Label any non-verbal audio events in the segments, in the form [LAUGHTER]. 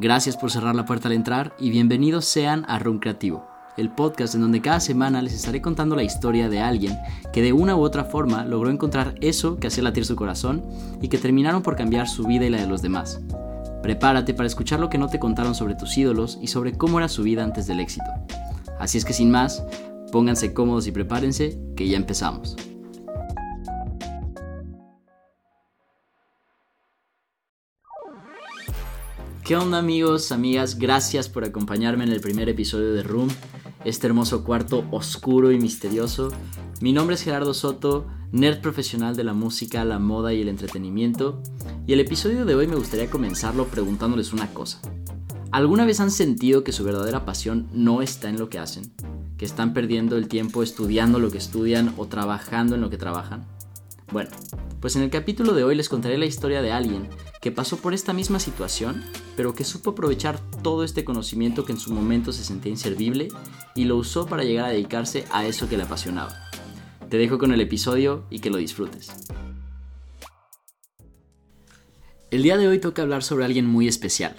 Gracias por cerrar la puerta al entrar y bienvenidos sean a Room Creativo, el podcast en donde cada semana les estaré contando la historia de alguien que de una u otra forma logró encontrar eso que hacía latir su corazón y que terminaron por cambiar su vida y la de los demás. Prepárate para escuchar lo que no te contaron sobre tus ídolos y sobre cómo era su vida antes del éxito. Así es que sin más, pónganse cómodos y prepárense, que ya empezamos. ¿Qué onda amigos, amigas? Gracias por acompañarme en el primer episodio de Room, este hermoso cuarto oscuro y misterioso. Mi nombre es Gerardo Soto, nerd profesional de la música, la moda y el entretenimiento, y el episodio de hoy me gustaría comenzarlo preguntándoles una cosa. ¿Alguna vez han sentido que su verdadera pasión no está en lo que hacen? ¿Que están perdiendo el tiempo estudiando lo que estudian o trabajando en lo que trabajan? Bueno, pues en el capítulo de hoy les contaré la historia de alguien que pasó por esta misma situación, pero que supo aprovechar todo este conocimiento que en su momento se sentía inservible y lo usó para llegar a dedicarse a eso que le apasionaba. Te dejo con el episodio y que lo disfrutes. El día de hoy toca hablar sobre alguien muy especial,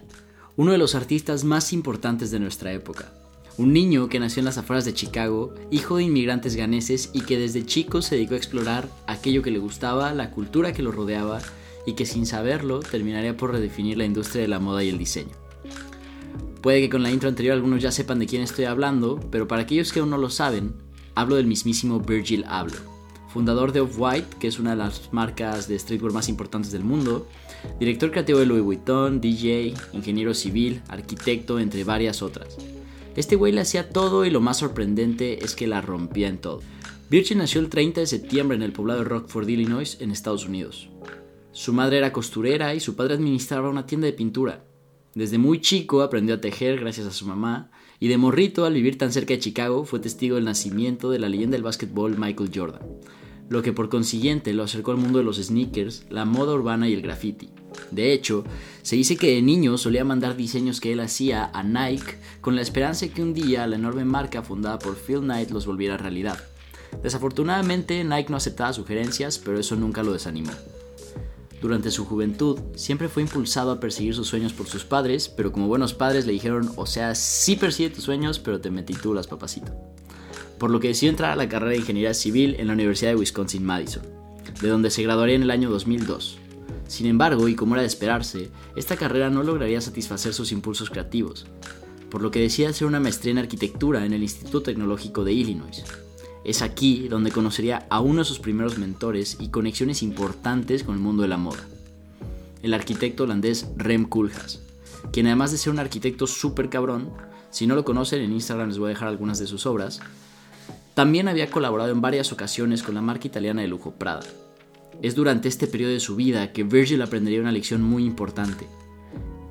uno de los artistas más importantes de nuestra época. Un niño que nació en las afueras de Chicago, hijo de inmigrantes ganeses y que desde chico se dedicó a explorar aquello que le gustaba, la cultura que lo rodeaba y que sin saberlo terminaría por redefinir la industria de la moda y el diseño. Puede que con la intro anterior algunos ya sepan de quién estoy hablando, pero para aquellos que aún no lo saben, hablo del mismísimo Virgil Abloh, fundador de Off-White, que es una de las marcas de streetwear más importantes del mundo, director creativo de Louis Vuitton, DJ, ingeniero civil, arquitecto, entre varias otras. Este güey le hacía todo y lo más sorprendente es que la rompía en todo. Virgil nació el 30 de septiembre en el poblado de Rockford, Illinois, en Estados Unidos. Su madre era costurera y su padre administraba una tienda de pintura. Desde muy chico aprendió a tejer gracias a su mamá y de morrito al vivir tan cerca de Chicago fue testigo del nacimiento de la leyenda del básquetbol Michael Jordan, lo que por consiguiente lo acercó al mundo de los sneakers, la moda urbana y el graffiti. De hecho, se dice que de niño solía mandar diseños que él hacía a Nike con la esperanza de que un día la enorme marca fundada por Phil Knight los volviera realidad. Desafortunadamente, Nike no aceptaba sugerencias, pero eso nunca lo desanimó. Durante su juventud, siempre fue impulsado a perseguir sus sueños por sus padres, pero como buenos padres le dijeron, o sea, sí persigue tus sueños, pero te las papacito. Por lo que decidió entrar a la carrera de Ingeniería Civil en la Universidad de Wisconsin-Madison, de donde se graduaría en el año 2002. Sin embargo, y como era de esperarse, esta carrera no lograría satisfacer sus impulsos creativos, por lo que decide hacer una maestría en arquitectura en el Instituto Tecnológico de Illinois, es aquí donde conocería a uno de sus primeros mentores y conexiones importantes con el mundo de la moda, el arquitecto holandés Rem Koolhaas, quien además de ser un arquitecto súper cabrón, si no lo conocen en Instagram les voy a dejar algunas de sus obras, también había colaborado en varias ocasiones con la marca italiana de lujo Prada. Es durante este periodo de su vida que Virgil aprendería una lección muy importante.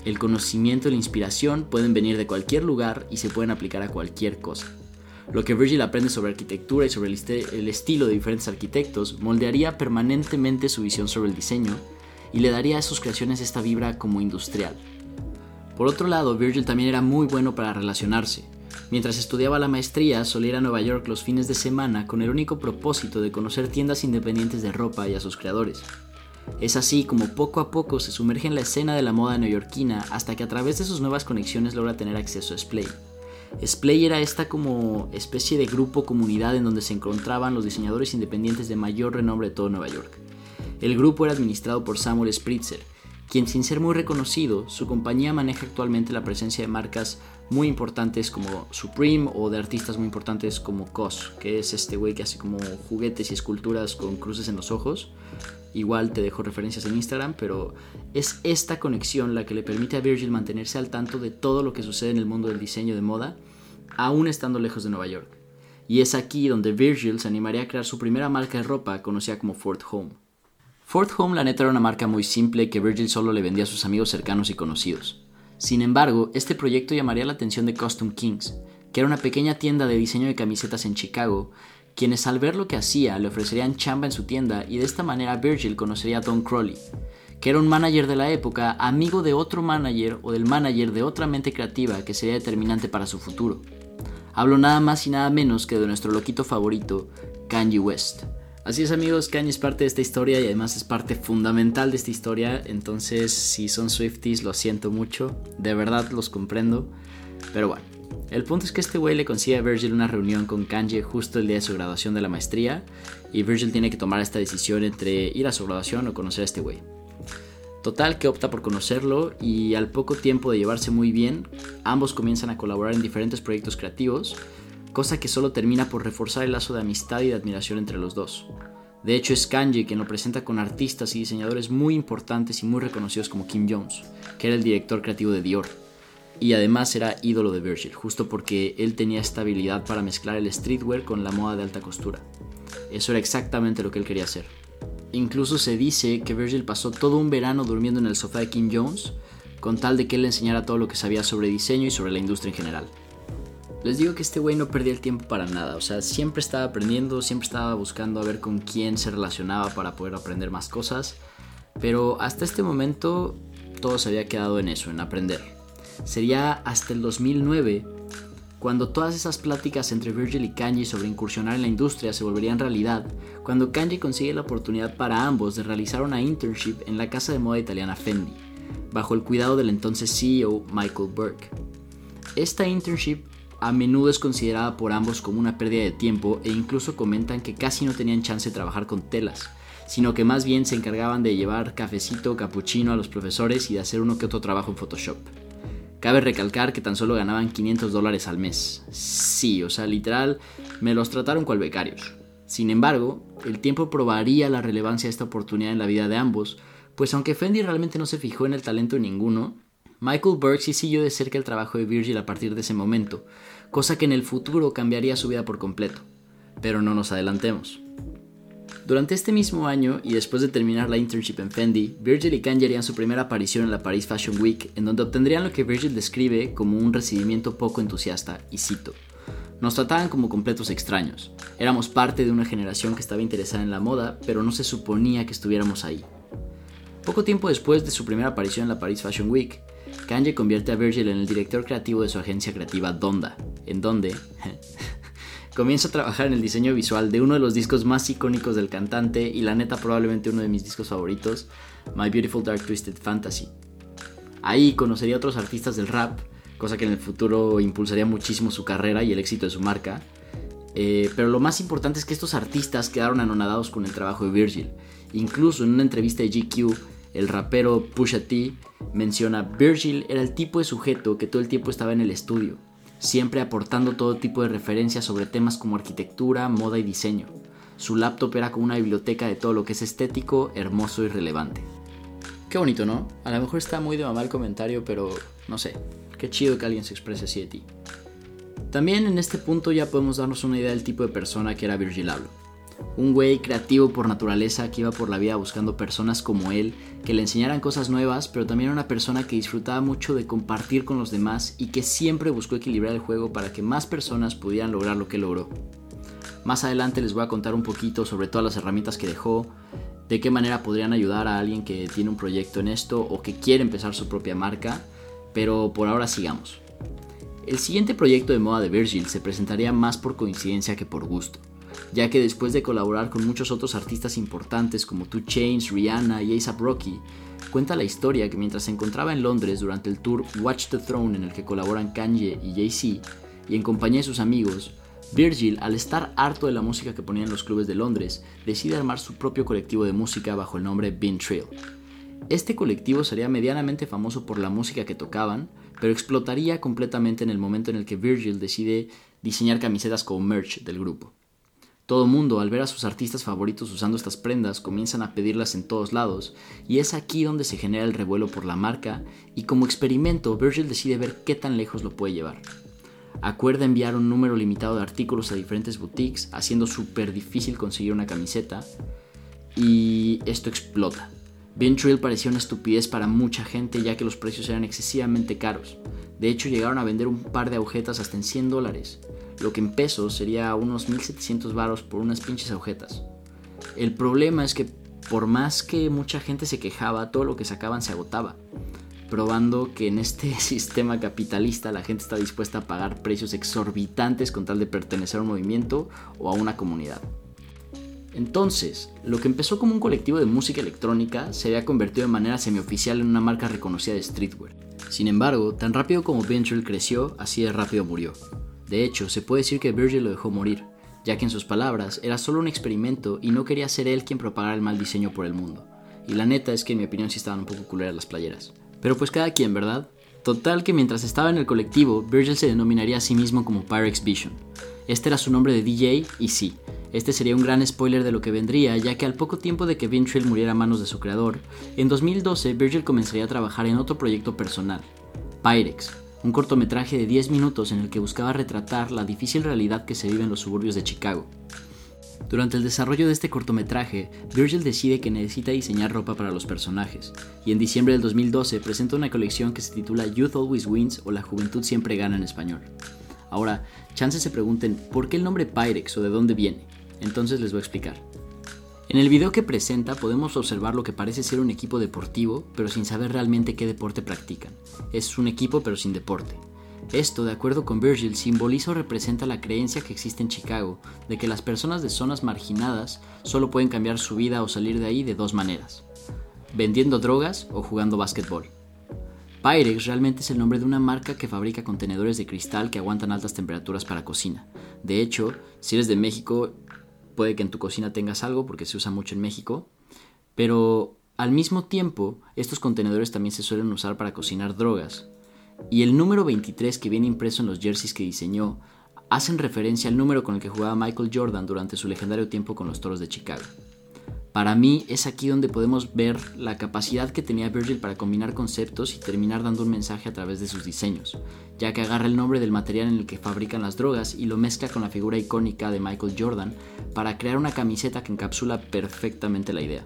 El conocimiento y la inspiración pueden venir de cualquier lugar y se pueden aplicar a cualquier cosa. Lo que Virgil aprende sobre arquitectura y sobre el, estilo de diferentes arquitectos moldearía permanentemente su visión sobre el diseño y le daría a sus creaciones esta vibra como industrial. Por otro lado, Virgil también era muy bueno para relacionarse. Mientras estudiaba la maestría, solía ir a Nueva York los fines de semana con el único propósito de conocer tiendas independientes de ropa y a sus creadores. Es así como poco a poco se sumerge en la escena de la moda neoyorquina hasta que a través de sus nuevas conexiones logra tener acceso a Splay, Splay era esta como especie de grupo comunidad en donde se encontraban los diseñadores independientes de mayor renombre de todo Nueva York. El grupo era administrado por Samuel Spritzer, quien sin ser muy reconocido, su compañía maneja actualmente la presencia de marcas muy importantes como Supreme o de artistas muy importantes como COS, que es este güey que hace como juguetes y esculturas con cruces en los ojos. Igual te dejo referencias en Instagram, pero es esta conexión la que le permite a Virgil mantenerse al tanto de todo lo que sucede en el mundo del diseño de moda, aún estando lejos de Nueva York. Y es aquí donde Virgil se animaría a crear su primera marca de ropa conocida como Fort Home. Fort Home la neta era una marca muy simple que Virgil solo le vendía a sus amigos cercanos y conocidos. Sin embargo, este proyecto llamaría la atención de Costume Kings, que era una pequeña tienda de diseño de camisetas en Chicago quienes al ver lo que hacía le ofrecerían chamba en su tienda y de esta manera Virgil conocería a Don Crowley, que era un manager de la época, amigo de otro manager o del manager de otra mente creativa que sería determinante para su futuro. Hablo nada más y nada menos que de nuestro loquito favorito, Kanye West. Así es amigos, Kanye es parte de esta historia y además es parte fundamental de esta historia, entonces si son Swifties lo siento mucho, de verdad los comprendo, pero bueno. El punto es que este güey le consigue a Virgil una reunión con Kanye justo el día de su graduación de la maestría y Virgil tiene que tomar esta decisión entre ir a su graduación o conocer a este güey. Total que opta por conocerlo y al poco tiempo de llevarse muy bien, ambos comienzan a colaborar en diferentes proyectos creativos, cosa que solo termina por reforzar el lazo de amistad y de admiración entre los dos. De hecho es Kanye quien lo presenta con artistas y diseñadores muy importantes y muy reconocidos como Kim Jones, que era el director creativo de Dior y además era ídolo de Virgil, justo porque él tenía esta habilidad para mezclar el streetwear con la moda de alta costura. Eso era exactamente lo que él quería hacer. Incluso se dice que Virgil pasó todo un verano durmiendo en el sofá de Kim Jones, con tal de que él le enseñara todo lo que sabía sobre diseño y sobre la industria en general. Les digo que este güey no perdía el tiempo para nada, o sea, siempre estaba aprendiendo, siempre estaba buscando a ver con quién se relacionaba para poder aprender más cosas, pero hasta este momento todo se había quedado en eso, en aprender sería hasta el 2009 cuando todas esas pláticas entre Virgil y Kanye sobre incursionar en la industria se volverían realidad, cuando Kanye consigue la oportunidad para ambos de realizar una internship en la casa de moda italiana Fendi, bajo el cuidado del entonces CEO Michael Burke. Esta internship a menudo es considerada por ambos como una pérdida de tiempo e incluso comentan que casi no tenían chance de trabajar con telas, sino que más bien se encargaban de llevar cafecito, capuchino a los profesores y de hacer uno que otro trabajo en Photoshop. Cabe recalcar que tan solo ganaban 500 dólares al mes. Sí, o sea, literal, me los trataron cual becarios. Sin embargo, el tiempo probaría la relevancia de esta oportunidad en la vida de ambos, pues aunque Fendi realmente no se fijó en el talento de ninguno, Michael Burke sí siguió de cerca el trabajo de Virgil a partir de ese momento, cosa que en el futuro cambiaría su vida por completo. Pero no nos adelantemos. Durante este mismo año y después de terminar la internship en Fendi, Virgil y Kanye harían su primera aparición en la Paris Fashion Week, en donde obtendrían lo que Virgil describe como un recibimiento poco entusiasta, y cito. Nos trataban como completos extraños. Éramos parte de una generación que estaba interesada en la moda, pero no se suponía que estuviéramos ahí. Poco tiempo después de su primera aparición en la Paris Fashion Week, Kanye convierte a Virgil en el director creativo de su agencia creativa Donda, en donde [LAUGHS] comienzo a trabajar en el diseño visual de uno de los discos más icónicos del cantante y la neta probablemente uno de mis discos favoritos, My Beautiful Dark Twisted Fantasy. Ahí conocería a otros artistas del rap, cosa que en el futuro impulsaría muchísimo su carrera y el éxito de su marca. Eh, pero lo más importante es que estos artistas quedaron anonadados con el trabajo de Virgil. Incluso en una entrevista de GQ, el rapero Pusha T menciona Virgil era el tipo de sujeto que todo el tiempo estaba en el estudio siempre aportando todo tipo de referencias sobre temas como arquitectura, moda y diseño. Su laptop era como una biblioteca de todo lo que es estético, hermoso y relevante. Qué bonito, ¿no? A lo mejor está muy de mamá el comentario, pero no sé, qué chido que alguien se exprese así de ti. También en este punto ya podemos darnos una idea del tipo de persona que era Virgil Abloh un güey creativo por naturaleza que iba por la vida buscando personas como él, que le enseñaran cosas nuevas, pero también una persona que disfrutaba mucho de compartir con los demás y que siempre buscó equilibrar el juego para que más personas pudieran lograr lo que logró. Más adelante les voy a contar un poquito sobre todas las herramientas que dejó, de qué manera podrían ayudar a alguien que tiene un proyecto en esto o que quiere empezar su propia marca, pero por ahora sigamos. El siguiente proyecto de moda de Virgil se presentaría más por coincidencia que por gusto ya que después de colaborar con muchos otros artistas importantes como Two Chainz, Rihanna y A$AP Rocky, cuenta la historia que mientras se encontraba en Londres durante el tour Watch the Throne en el que colaboran Kanye y Jay-Z, y en compañía de sus amigos, Virgil, al estar harto de la música que ponían los clubes de Londres, decide armar su propio colectivo de música bajo el nombre Bean Trail. Este colectivo sería medianamente famoso por la música que tocaban, pero explotaría completamente en el momento en el que Virgil decide diseñar camisetas como merch del grupo. Todo mundo, al ver a sus artistas favoritos usando estas prendas, comienzan a pedirlas en todos lados, y es aquí donde se genera el revuelo por la marca, y como experimento, Virgil decide ver qué tan lejos lo puede llevar. Acuerda enviar un número limitado de artículos a diferentes boutiques, haciendo súper difícil conseguir una camiseta, y esto explota. Ventrill parecía una estupidez para mucha gente ya que los precios eran excesivamente caros. De hecho, llegaron a vender un par de agujetas hasta en 100 dólares lo que en pesos sería unos 1700 varos por unas pinches agujetas. El problema es que por más que mucha gente se quejaba, todo lo que sacaban se agotaba, probando que en este [LAUGHS] sistema capitalista la gente está dispuesta a pagar precios exorbitantes con tal de pertenecer a un movimiento o a una comunidad. Entonces, lo que empezó como un colectivo de música electrónica se había convertido de manera semioficial en una marca reconocida de streetwear. Sin embargo, tan rápido como Ventrell creció, así de rápido murió. De hecho, se puede decir que Virgil lo dejó morir, ya que en sus palabras era solo un experimento y no quería ser él quien propagara el mal diseño por el mundo. Y la neta es que en mi opinión sí estaban un poco culeras las playeras. Pero pues cada quien, ¿verdad? Total que mientras estaba en el colectivo, Virgil se denominaría a sí mismo como Pyrex Vision. Este era su nombre de DJ y sí, este sería un gran spoiler de lo que vendría, ya que al poco tiempo de que Ventrell muriera a manos de su creador, en 2012 Virgil comenzaría a trabajar en otro proyecto personal, Pyrex, un cortometraje de 10 minutos en el que buscaba retratar la difícil realidad que se vive en los suburbios de Chicago. Durante el desarrollo de este cortometraje, Virgil decide que necesita diseñar ropa para los personajes, y en diciembre del 2012 presenta una colección que se titula Youth Always Wins o La Juventud Siempre Gana en español. Ahora, chances se pregunten por qué el nombre Pyrex o de dónde viene, entonces les voy a explicar. En el video que presenta podemos observar lo que parece ser un equipo deportivo, pero sin saber realmente qué deporte practican. Es un equipo pero sin deporte. Esto, de acuerdo con Virgil, simboliza o representa la creencia que existe en Chicago de que las personas de zonas marginadas solo pueden cambiar su vida o salir de ahí de dos maneras, vendiendo drogas o jugando básquetbol. Pyrex realmente es el nombre de una marca que fabrica contenedores de cristal que aguantan altas temperaturas para cocina. De hecho, si eres de México, puede que en tu cocina tengas algo porque se usa mucho en México, pero al mismo tiempo, estos contenedores también se suelen usar para cocinar drogas, y el número 23 que viene impreso en los jerseys que diseñó hacen referencia al número con el que jugaba Michael Jordan durante su legendario tiempo con los Toros de Chicago. Para mí es aquí donde podemos ver la capacidad que tenía Virgil para combinar conceptos y terminar dando un mensaje a través de sus diseños, ya que agarra el nombre del material en el que fabrican las drogas y lo mezcla con la figura icónica de Michael Jordan para crear una camiseta que encapsula perfectamente la idea.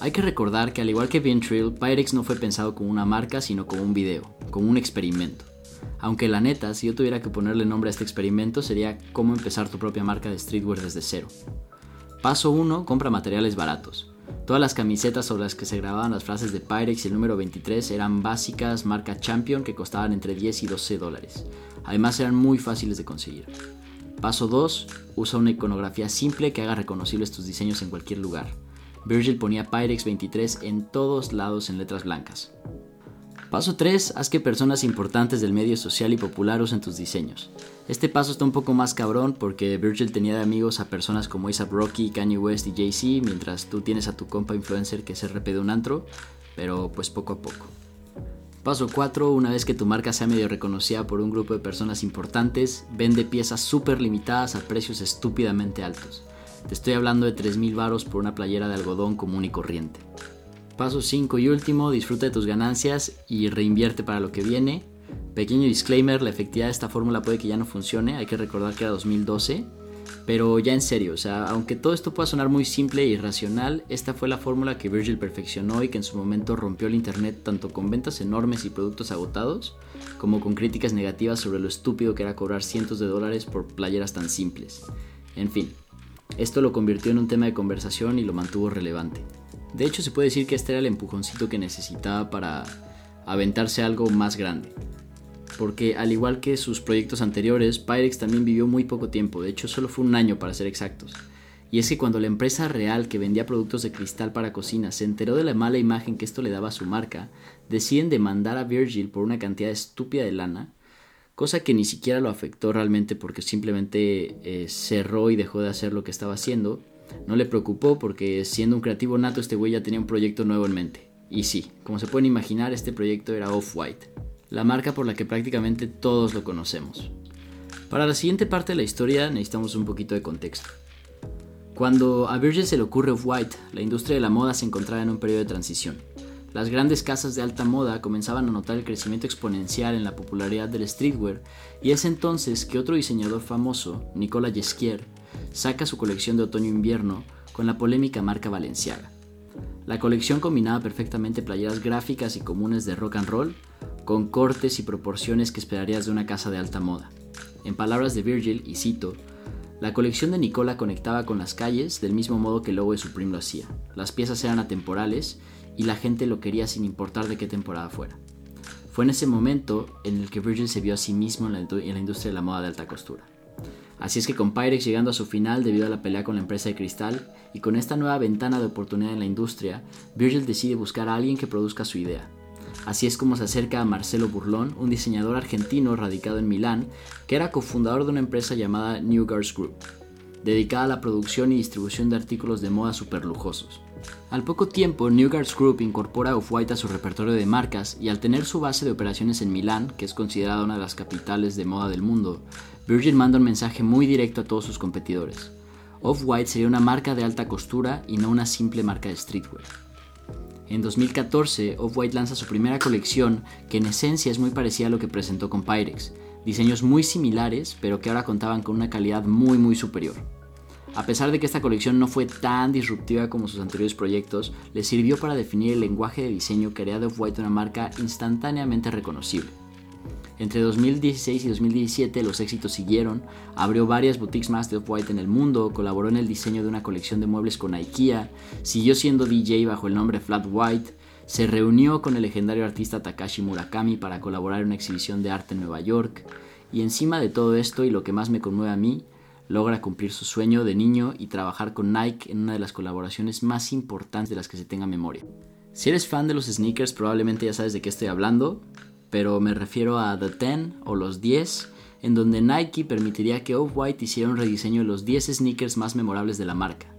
Hay que recordar que al igual que Ventril, Pyrex no fue pensado como una marca, sino como un video, como un experimento. Aunque la neta, si yo tuviera que ponerle nombre a este experimento, sería cómo empezar tu propia marca de streetwear desde cero. Paso 1. Compra materiales baratos. Todas las camisetas sobre las que se grababan las frases de Pyrex y el número 23 eran básicas, marca Champion, que costaban entre 10 y 12 dólares. Además eran muy fáciles de conseguir. Paso 2. Usa una iconografía simple que haga reconocibles tus diseños en cualquier lugar. Virgil ponía Pyrex 23 en todos lados en letras blancas. Paso 3. Haz que personas importantes del medio social y popular usen tus diseños. Este paso está un poco más cabrón porque Virgil tenía de amigos a personas como A$AP Rocky, Kanye West y Jay-Z, mientras tú tienes a tu compa influencer que es RP un antro, pero pues poco a poco. Paso 4. Una vez que tu marca sea medio reconocida por un grupo de personas importantes, vende piezas súper limitadas a precios estúpidamente altos. Te estoy hablando de 3.000 varos por una playera de algodón común y corriente. Paso 5 y último, disfruta de tus ganancias y reinvierte para lo que viene. Pequeño disclaimer, la efectividad de esta fórmula puede que ya no funcione, hay que recordar que era 2012. Pero ya en serio, o sea, aunque todo esto pueda sonar muy simple e irracional, esta fue la fórmula que Virgil perfeccionó y que en su momento rompió el Internet tanto con ventas enormes y productos agotados, como con críticas negativas sobre lo estúpido que era cobrar cientos de dólares por playeras tan simples. En fin, esto lo convirtió en un tema de conversación y lo mantuvo relevante. De hecho, se puede decir que este era el empujoncito que necesitaba para aventarse algo más grande. Porque al igual que sus proyectos anteriores, Pyrex también vivió muy poco tiempo, de hecho solo fue un año para ser exactos. Y es que cuando la empresa real que vendía productos de cristal para cocina se enteró de la mala imagen que esto le daba a su marca, deciden demandar a Virgil por una cantidad estúpida de lana cosa que ni siquiera lo afectó realmente porque simplemente eh, cerró y dejó de hacer lo que estaba haciendo. No le preocupó porque siendo un creativo nato este güey ya tenía un proyecto nuevo en mente. Y sí, como se pueden imaginar, este proyecto era Off-White, la marca por la que prácticamente todos lo conocemos. Para la siguiente parte de la historia necesitamos un poquito de contexto. Cuando a Virgil se le ocurre Off-White, la industria de la moda se encontraba en un periodo de transición. Las grandes casas de alta moda comenzaban a notar el crecimiento exponencial en la popularidad del streetwear y es entonces que otro diseñador famoso, Nicola Jesquier, saca su colección de otoño-invierno con la polémica marca Valenciaga. La colección combinaba perfectamente playeras gráficas y comunes de rock and roll con cortes y proporciones que esperarías de una casa de alta moda. En palabras de Virgil, y cito, la colección de Nicola conectaba con las calles del mismo modo que el logo de Supreme lo hacía. Las piezas eran atemporales y la gente lo quería sin importar de qué temporada fuera. Fue en ese momento en el que Virgil se vio a sí mismo en la, industria de la moda de alta costura. Así es que con Pyrex llegando a su final debido a la pelea con la empresa de cristal y con esta nueva ventana de oportunidad en la industria, Virgil decide buscar a alguien que produzca su idea. Así es como se acerca a Marcelo Burlón, un diseñador argentino radicado en Milán, que era cofundador de una empresa llamada New Guards Group, dedicada a la producción y distribución de artículos de moda superlujosos. Al poco tiempo, New Guards Group incorpora Off-White a su repertorio de marcas y al tener su base de operaciones en Milán, que es considerada una de las capitales de moda del mundo, Virgin manda un mensaje muy directo a todos sus competidores. Off-White sería una marca de alta costura y no una simple marca de streetwear. En 2014, Off-White lanza su primera colección que en esencia es muy parecida a lo que presentó con Pyrex, diseños muy similares pero que ahora contaban con una calidad muy muy superior. A pesar de que esta colección no fue tan disruptiva como sus anteriores proyectos, le sirvió para definir el lenguaje de diseño que haría de Off-White una marca instantáneamente reconocible. Entre 2016 y 2017 los éxitos siguieron, abrió varias boutiques más de Off-White en el mundo, colaboró en el diseño de una colección de muebles con IKEA, siguió siendo DJ bajo el nombre Flat White, se reunió con el legendario artista Takashi Murakami para colaborar en una exhibición de arte en Nueva York, y encima de todo esto y lo que más me conmueve a mí, logra cumplir su sueño de niño y trabajar con Nike en una de las colaboraciones más importantes de las que se tenga memoria. Si eres fan de los sneakers probablemente ya sabes de qué estoy hablando, pero me refiero a The 10 o los 10, en donde Nike permitiría que Off-White hiciera un rediseño de los 10 sneakers más memorables de la marca.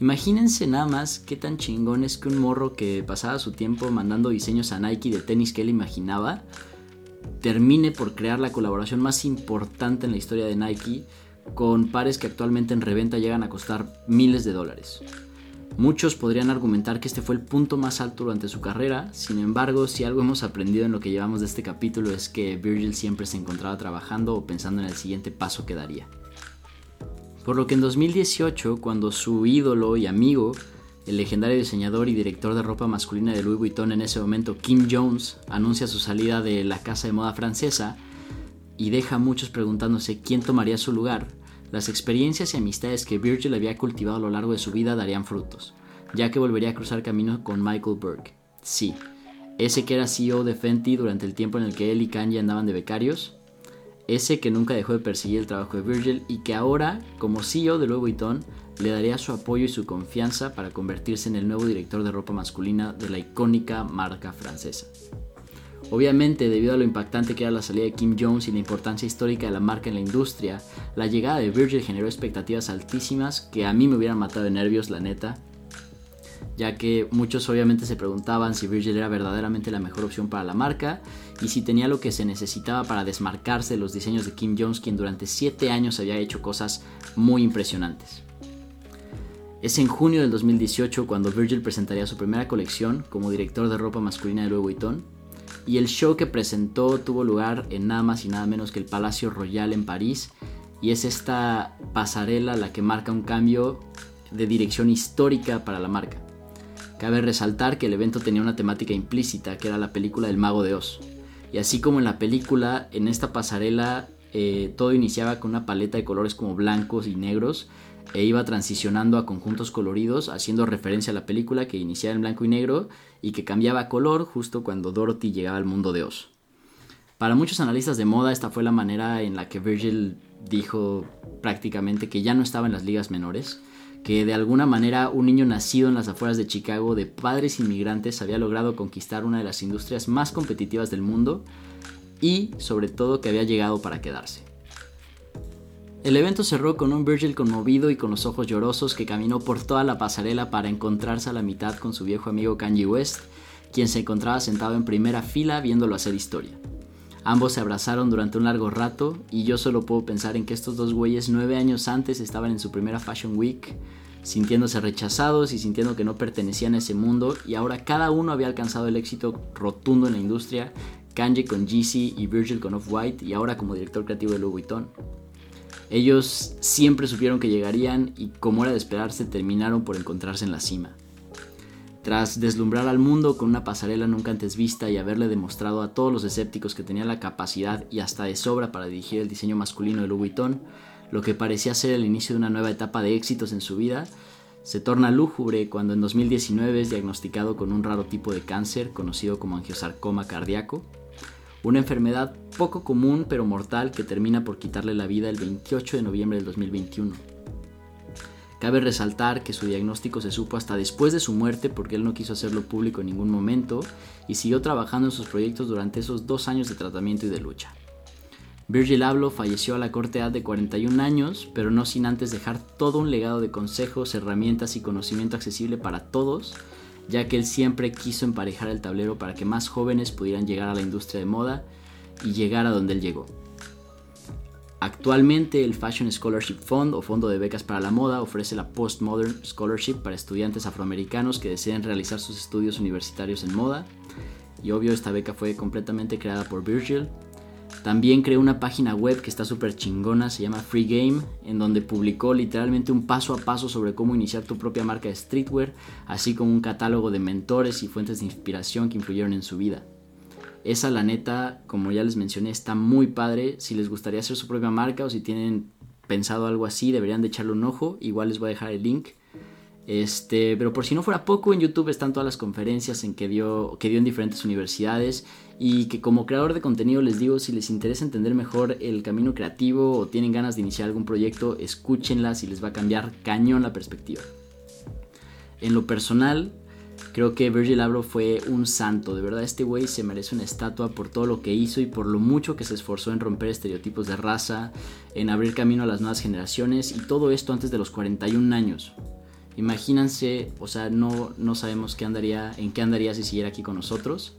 Imagínense nada más qué tan chingón es que un morro que pasaba su tiempo mandando diseños a Nike de tenis que él imaginaba, termine por crear la colaboración más importante en la historia de Nike con pares que actualmente en reventa llegan a costar miles de dólares. Muchos podrían argumentar que este fue el punto más alto durante su carrera, sin embargo, si algo hemos aprendido en lo que llevamos de este capítulo es que Virgil siempre se encontraba trabajando o pensando en el siguiente paso que daría. Por lo que en 2018, cuando su ídolo y amigo, el legendario diseñador y director de ropa masculina de Louis Vuitton en ese momento, Kim Jones, anuncia su salida de la casa de moda francesa y deja a muchos preguntándose quién tomaría su lugar, las experiencias y amistades que Virgil había cultivado a lo largo de su vida darían frutos, ya que volvería a cruzar camino con Michael Burke. Sí, ese que era CEO de Fenty durante el tiempo en el que él y Kanye andaban de becarios, ese que nunca dejó de perseguir el trabajo de Virgil y que ahora, como CEO de Louis Vuitton, le daría su apoyo y su confianza para convertirse en el nuevo director de ropa masculina de la icónica marca francesa. Obviamente, debido a lo impactante que era la salida de Kim Jones y la importancia histórica de la marca en la industria, la llegada de Virgil generó expectativas altísimas que a mí me hubieran matado de nervios, la neta, ya que muchos obviamente se preguntaban si Virgil era verdaderamente la mejor opción para la marca y si tenía lo que se necesitaba para desmarcarse de los diseños de Kim Jones, quien durante 7 años había hecho cosas muy impresionantes. Es en junio del 2018 cuando Virgil presentaría su primera colección como director de ropa masculina de Louis Vuitton y el show que presentó tuvo lugar en nada más y nada menos que el Palacio Royal en París y es esta pasarela la que marca un cambio de dirección histórica para la marca. Cabe resaltar que el evento tenía una temática implícita que era la película del Mago de Oz y así como en la película, en esta pasarela eh, todo iniciaba con una paleta de colores como blancos y negros e iba transicionando a conjuntos coloridos haciendo referencia a la película que iniciaba en blanco y negro y que cambiaba color justo cuando Dorothy llegaba al mundo de Oz. Para muchos analistas de moda esta fue la manera en la que Virgil dijo prácticamente que ya no estaba en las ligas menores, que de alguna manera un niño nacido en las afueras de Chicago de padres inmigrantes había logrado conquistar una de las industrias más competitivas del mundo y sobre todo que había llegado para quedarse. El evento cerró con un Virgil conmovido y con los ojos llorosos que caminó por toda la pasarela para encontrarse a la mitad con su viejo amigo Kanye West, quien se encontraba sentado en primera fila viéndolo hacer historia. Ambos se abrazaron durante un largo rato y yo solo puedo pensar en que estos dos güeyes nueve años antes estaban en su primera Fashion Week, sintiéndose rechazados y sintiendo que no pertenecían a ese mundo y ahora cada uno había alcanzado el éxito rotundo en la industria, Kanye con Yeezy y Virgil con Off-White y ahora como director creativo de Louis Vuitton. Ellos siempre supieron que llegarían y como era de esperarse terminaron por encontrarse en la cima. Tras deslumbrar al mundo con una pasarela nunca antes vista y haberle demostrado a todos los escépticos que tenía la capacidad y hasta de sobra para dirigir el diseño masculino de Louis Vuitton, lo que parecía ser el inicio de una nueva etapa de éxitos en su vida, se torna lúgubre cuando en 2019 es diagnosticado con un raro tipo de cáncer conocido como angiosarcoma cardíaco, una enfermedad poco común pero mortal que termina por quitarle la vida el 28 de noviembre del 2021. Cabe resaltar que su diagnóstico se supo hasta después de su muerte porque él no quiso hacerlo público en ningún momento y siguió trabajando en sus proyectos durante esos dos años de tratamiento y de lucha. Virgil Abloh falleció a la corta edad de 41 años, pero no sin antes dejar todo un legado de consejos, herramientas y conocimiento accesible para todos, ya que él siempre quiso emparejar el tablero para que más jóvenes pudieran llegar a la industria de moda y llegar a donde él llegó. Actualmente el Fashion Scholarship Fund o Fondo de Becas para la Moda ofrece la Postmodern Scholarship para estudiantes afroamericanos que deseen realizar sus estudios universitarios en moda. Y obvio esta beca fue completamente creada por Virgil. También creó una página web que está súper chingona, se llama Free Game, en donde publicó literalmente un paso a paso sobre cómo iniciar tu propia marca de streetwear, así como un catálogo de mentores y fuentes de inspiración que influyeron en su vida. Esa la neta, como ya les mencioné, está muy padre. Si les gustaría hacer su propia marca o si tienen pensado algo así, deberían de echarle un ojo. Igual les voy a dejar el link. Este, pero por si no fuera poco, en YouTube están todas las conferencias en que dio, que dio en diferentes universidades y que como creador de contenido les digo, si les interesa entender mejor el camino creativo o tienen ganas de iniciar algún proyecto, escúchenlas y les va a cambiar cañón la perspectiva. En lo personal, Creo que Virgil Abloh fue un santo, de verdad este güey se merece una estatua por todo lo que hizo y por lo mucho que se esforzó en romper estereotipos de raza, en abrir camino a las nuevas generaciones y todo esto antes de los 41 años. Imagínense, o sea, no, no sabemos qué andaría, en qué andaría si siguiera aquí con nosotros.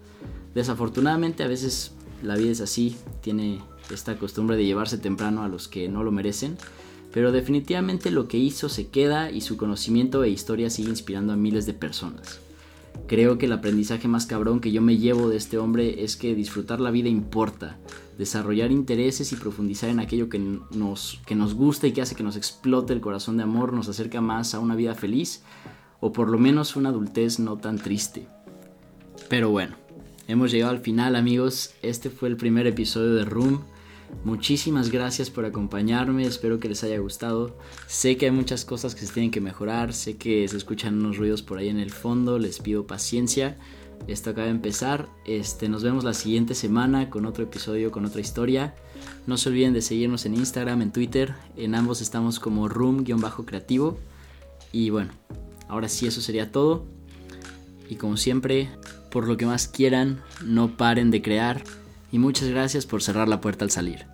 Desafortunadamente a veces la vida es así, tiene esta costumbre de llevarse temprano a los que no lo merecen, pero definitivamente lo que hizo se queda y su conocimiento e historia sigue inspirando a miles de personas. Creo que el aprendizaje más cabrón que yo me llevo de este hombre es que disfrutar la vida importa. Desarrollar intereses y profundizar en aquello que nos, que nos gusta y que hace que nos explote el corazón de amor nos acerca más a una vida feliz o por lo menos una adultez no tan triste. Pero bueno, hemos llegado al final amigos. Este fue el primer episodio de Room. Muchísimas gracias por acompañarme, espero que les haya gustado. Sé que hay muchas cosas que se tienen que mejorar, sé que se escuchan unos ruidos por ahí en el fondo, les pido paciencia. Esto acaba de empezar. Este, nos vemos la siguiente semana con otro episodio, con otra historia. No se olviden de seguirnos en Instagram, en Twitter. En ambos estamos como room-creativo. Y bueno, ahora sí eso sería todo. Y como siempre, por lo que más quieran, no paren de crear y muchas gracias por cerrar la puerta al salir.